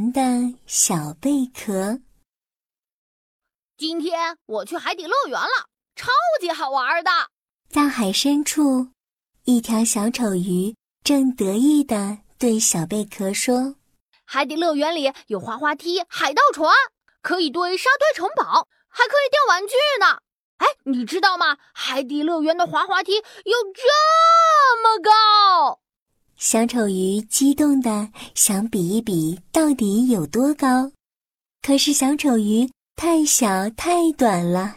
玩的小贝壳。今天我去海底乐园了，超级好玩的。大海深处，一条小丑鱼正得意地对小贝壳说：“海底乐园里有滑滑梯、海盗船，可以堆沙堆城堡，还可以钓玩具呢。哎，你知道吗？海底乐园的滑滑梯有这么高！”小丑鱼激动的想比一比到底有多高，可是小丑鱼太小太短了。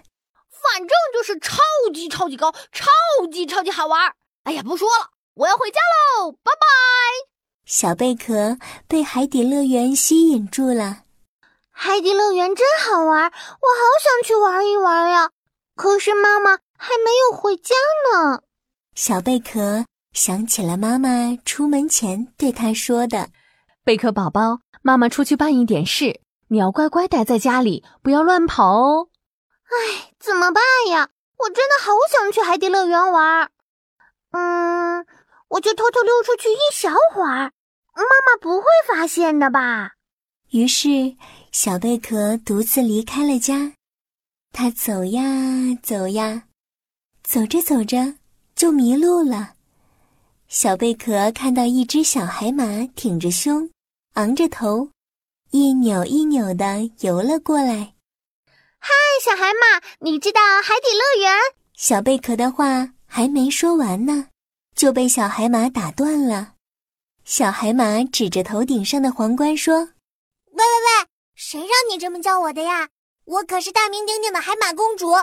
反正就是超级超级高，超级超级好玩。哎呀，不说了，我要回家喽，拜拜。小贝壳被海底乐园吸引住了。海底乐园真好玩，我好想去玩一玩呀！可是妈妈还没有回家呢。小贝壳。想起了妈妈出门前对他说的：“贝壳宝宝，妈妈出去办一点事，你要乖乖待在家里，不要乱跑哦。”哎，怎么办呀？我真的好想去海底乐园玩。嗯，我就偷偷溜出去一小会儿，妈妈不会发现的吧？于是，小贝壳独自离开了家。他走呀走呀，走着走着就迷路了。小贝壳看到一只小海马挺着胸，昂着头，一扭一扭的游了过来。嗨，小海马，你知道海底乐园？小贝壳的话还没说完呢，就被小海马打断了。小海马指着头顶上的皇冠说：“喂喂喂，谁让你这么叫我的呀？我可是大名鼎鼎的海马公主，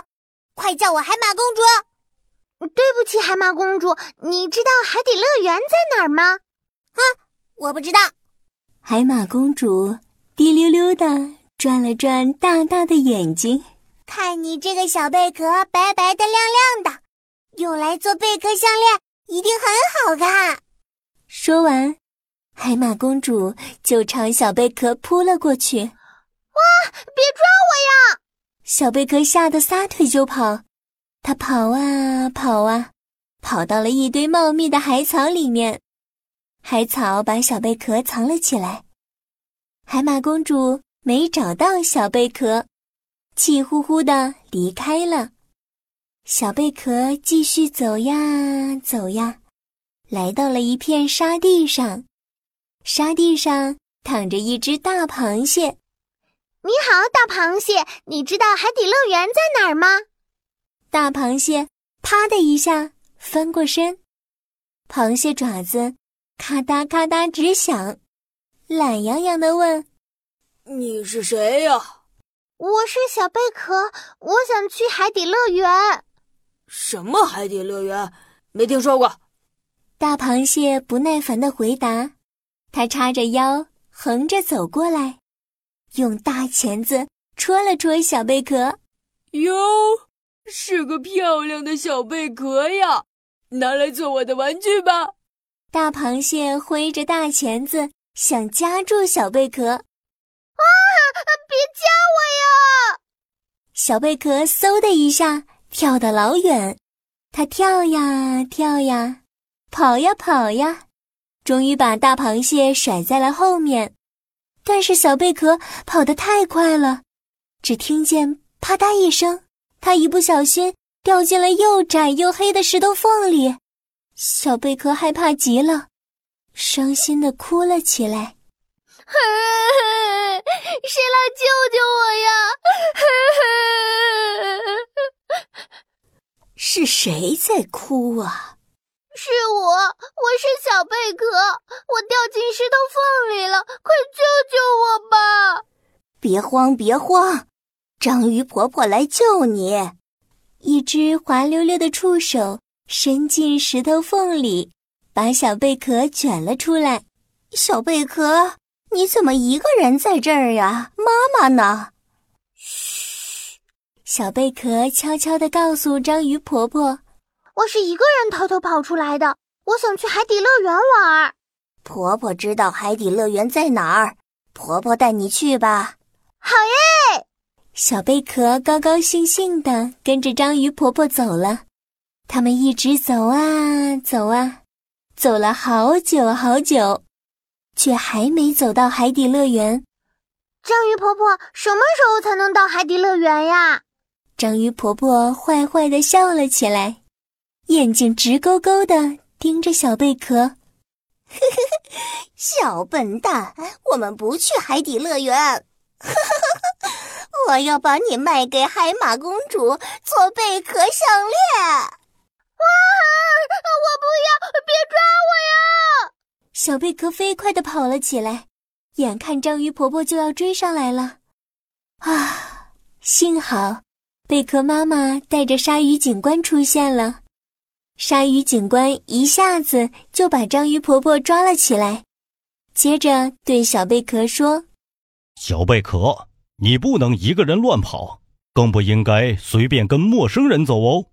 快叫我海马公主！”海马公主，你知道海底乐园在哪儿吗？啊，我不知道。海马公主滴溜溜的转了转大大的眼睛，看你这个小贝壳，白白的、亮亮的，用来做贝壳项链一定很好看。说完，海马公主就朝小贝壳扑了过去。哇！别抓我呀！小贝壳吓得撒腿就跑。它跑啊跑啊，跑到了一堆茂密的海草里面，海草把小贝壳藏了起来。海马公主没找到小贝壳，气呼呼的离开了。小贝壳继续走呀走呀，来到了一片沙地上，沙地上躺着一只大螃蟹。你好，大螃蟹，你知道海底乐园在哪儿吗？大螃蟹啪的一下翻过身，螃蟹爪子咔嗒咔嗒直响，懒洋洋的问：“你是谁呀？”“我是小贝壳，我想去海底乐园。”“什么海底乐园？没听说过。”大螃蟹不耐烦的回答。它叉着腰，横着走过来，用大钳子戳了戳小贝壳。哟。是个漂亮的小贝壳呀，拿来做我的玩具吧！大螃蟹挥着大钳子想夹住小贝壳，啊！别夹我呀！小贝壳嗖的一下跳得老远，它跳呀跳呀，跑呀跑呀，终于把大螃蟹甩在了后面。但是小贝壳跑得太快了，只听见啪嗒一声。它一不小心掉进了又窄又黑的石头缝里，小贝壳害怕极了，伤心的哭了起来。谁来救救我呀？是谁在哭啊？是我，我是小贝壳，我掉进石头缝里了，快救救我吧！别慌，别慌。章鱼婆婆来救你！一只滑溜溜的触手伸进石头缝里，把小贝壳卷了出来。小贝壳，你怎么一个人在这儿呀？妈妈呢？嘘！小贝壳悄悄地告诉章鱼婆婆：“我是一个人偷偷跑出来的，我想去海底乐园玩。”婆婆知道海底乐园在哪儿，婆婆带你去吧。好耶！小贝壳高高兴兴地跟着章鱼婆婆走了，他们一直走啊走啊，走了好久好久，却还没走到海底乐园。章鱼婆婆什么时候才能到海底乐园呀？章鱼婆婆坏坏的笑了起来，眼睛直勾勾的盯着小贝壳。呵呵呵，小笨蛋，我们不去海底乐园。呵呵呵，我要把你卖给海马公主做贝壳项链。啊！我不要，别抓我呀！小贝壳飞快的跑了起来。眼看章鱼婆婆就要追上来了，啊！幸好贝壳妈妈带着鲨鱼警官出现了，鲨鱼警官一下子就把章鱼婆婆抓了起来，接着对小贝壳说：“小贝壳，你不能一个人乱跑，更不应该随便跟陌生人走哦。”“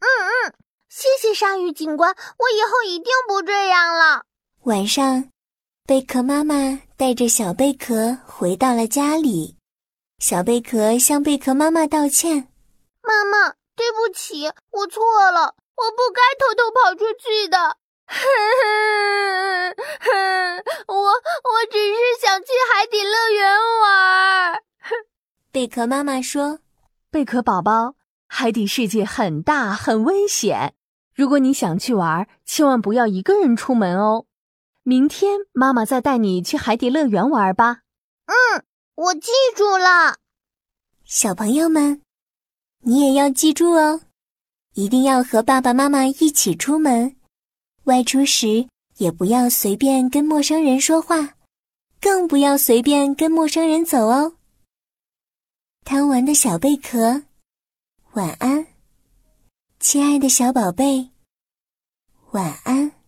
嗯嗯，谢谢鲨鱼警官，我以后一定不这样了。”晚上。贝壳妈妈带着小贝壳回到了家里，小贝壳向贝壳妈妈道歉：“妈妈，对不起，我错了，我不该偷偷跑出去的。我我只是想去海底乐园玩。”贝壳妈妈说：“贝壳宝宝，海底世界很大很危险，如果你想去玩，千万不要一个人出门哦。”明天妈妈再带你去海底乐园玩吧。嗯，我记住了。小朋友们，你也要记住哦，一定要和爸爸妈妈一起出门。外出时也不要随便跟陌生人说话，更不要随便跟陌生人走哦。贪玩的小贝壳，晚安，亲爱的小宝贝，晚安。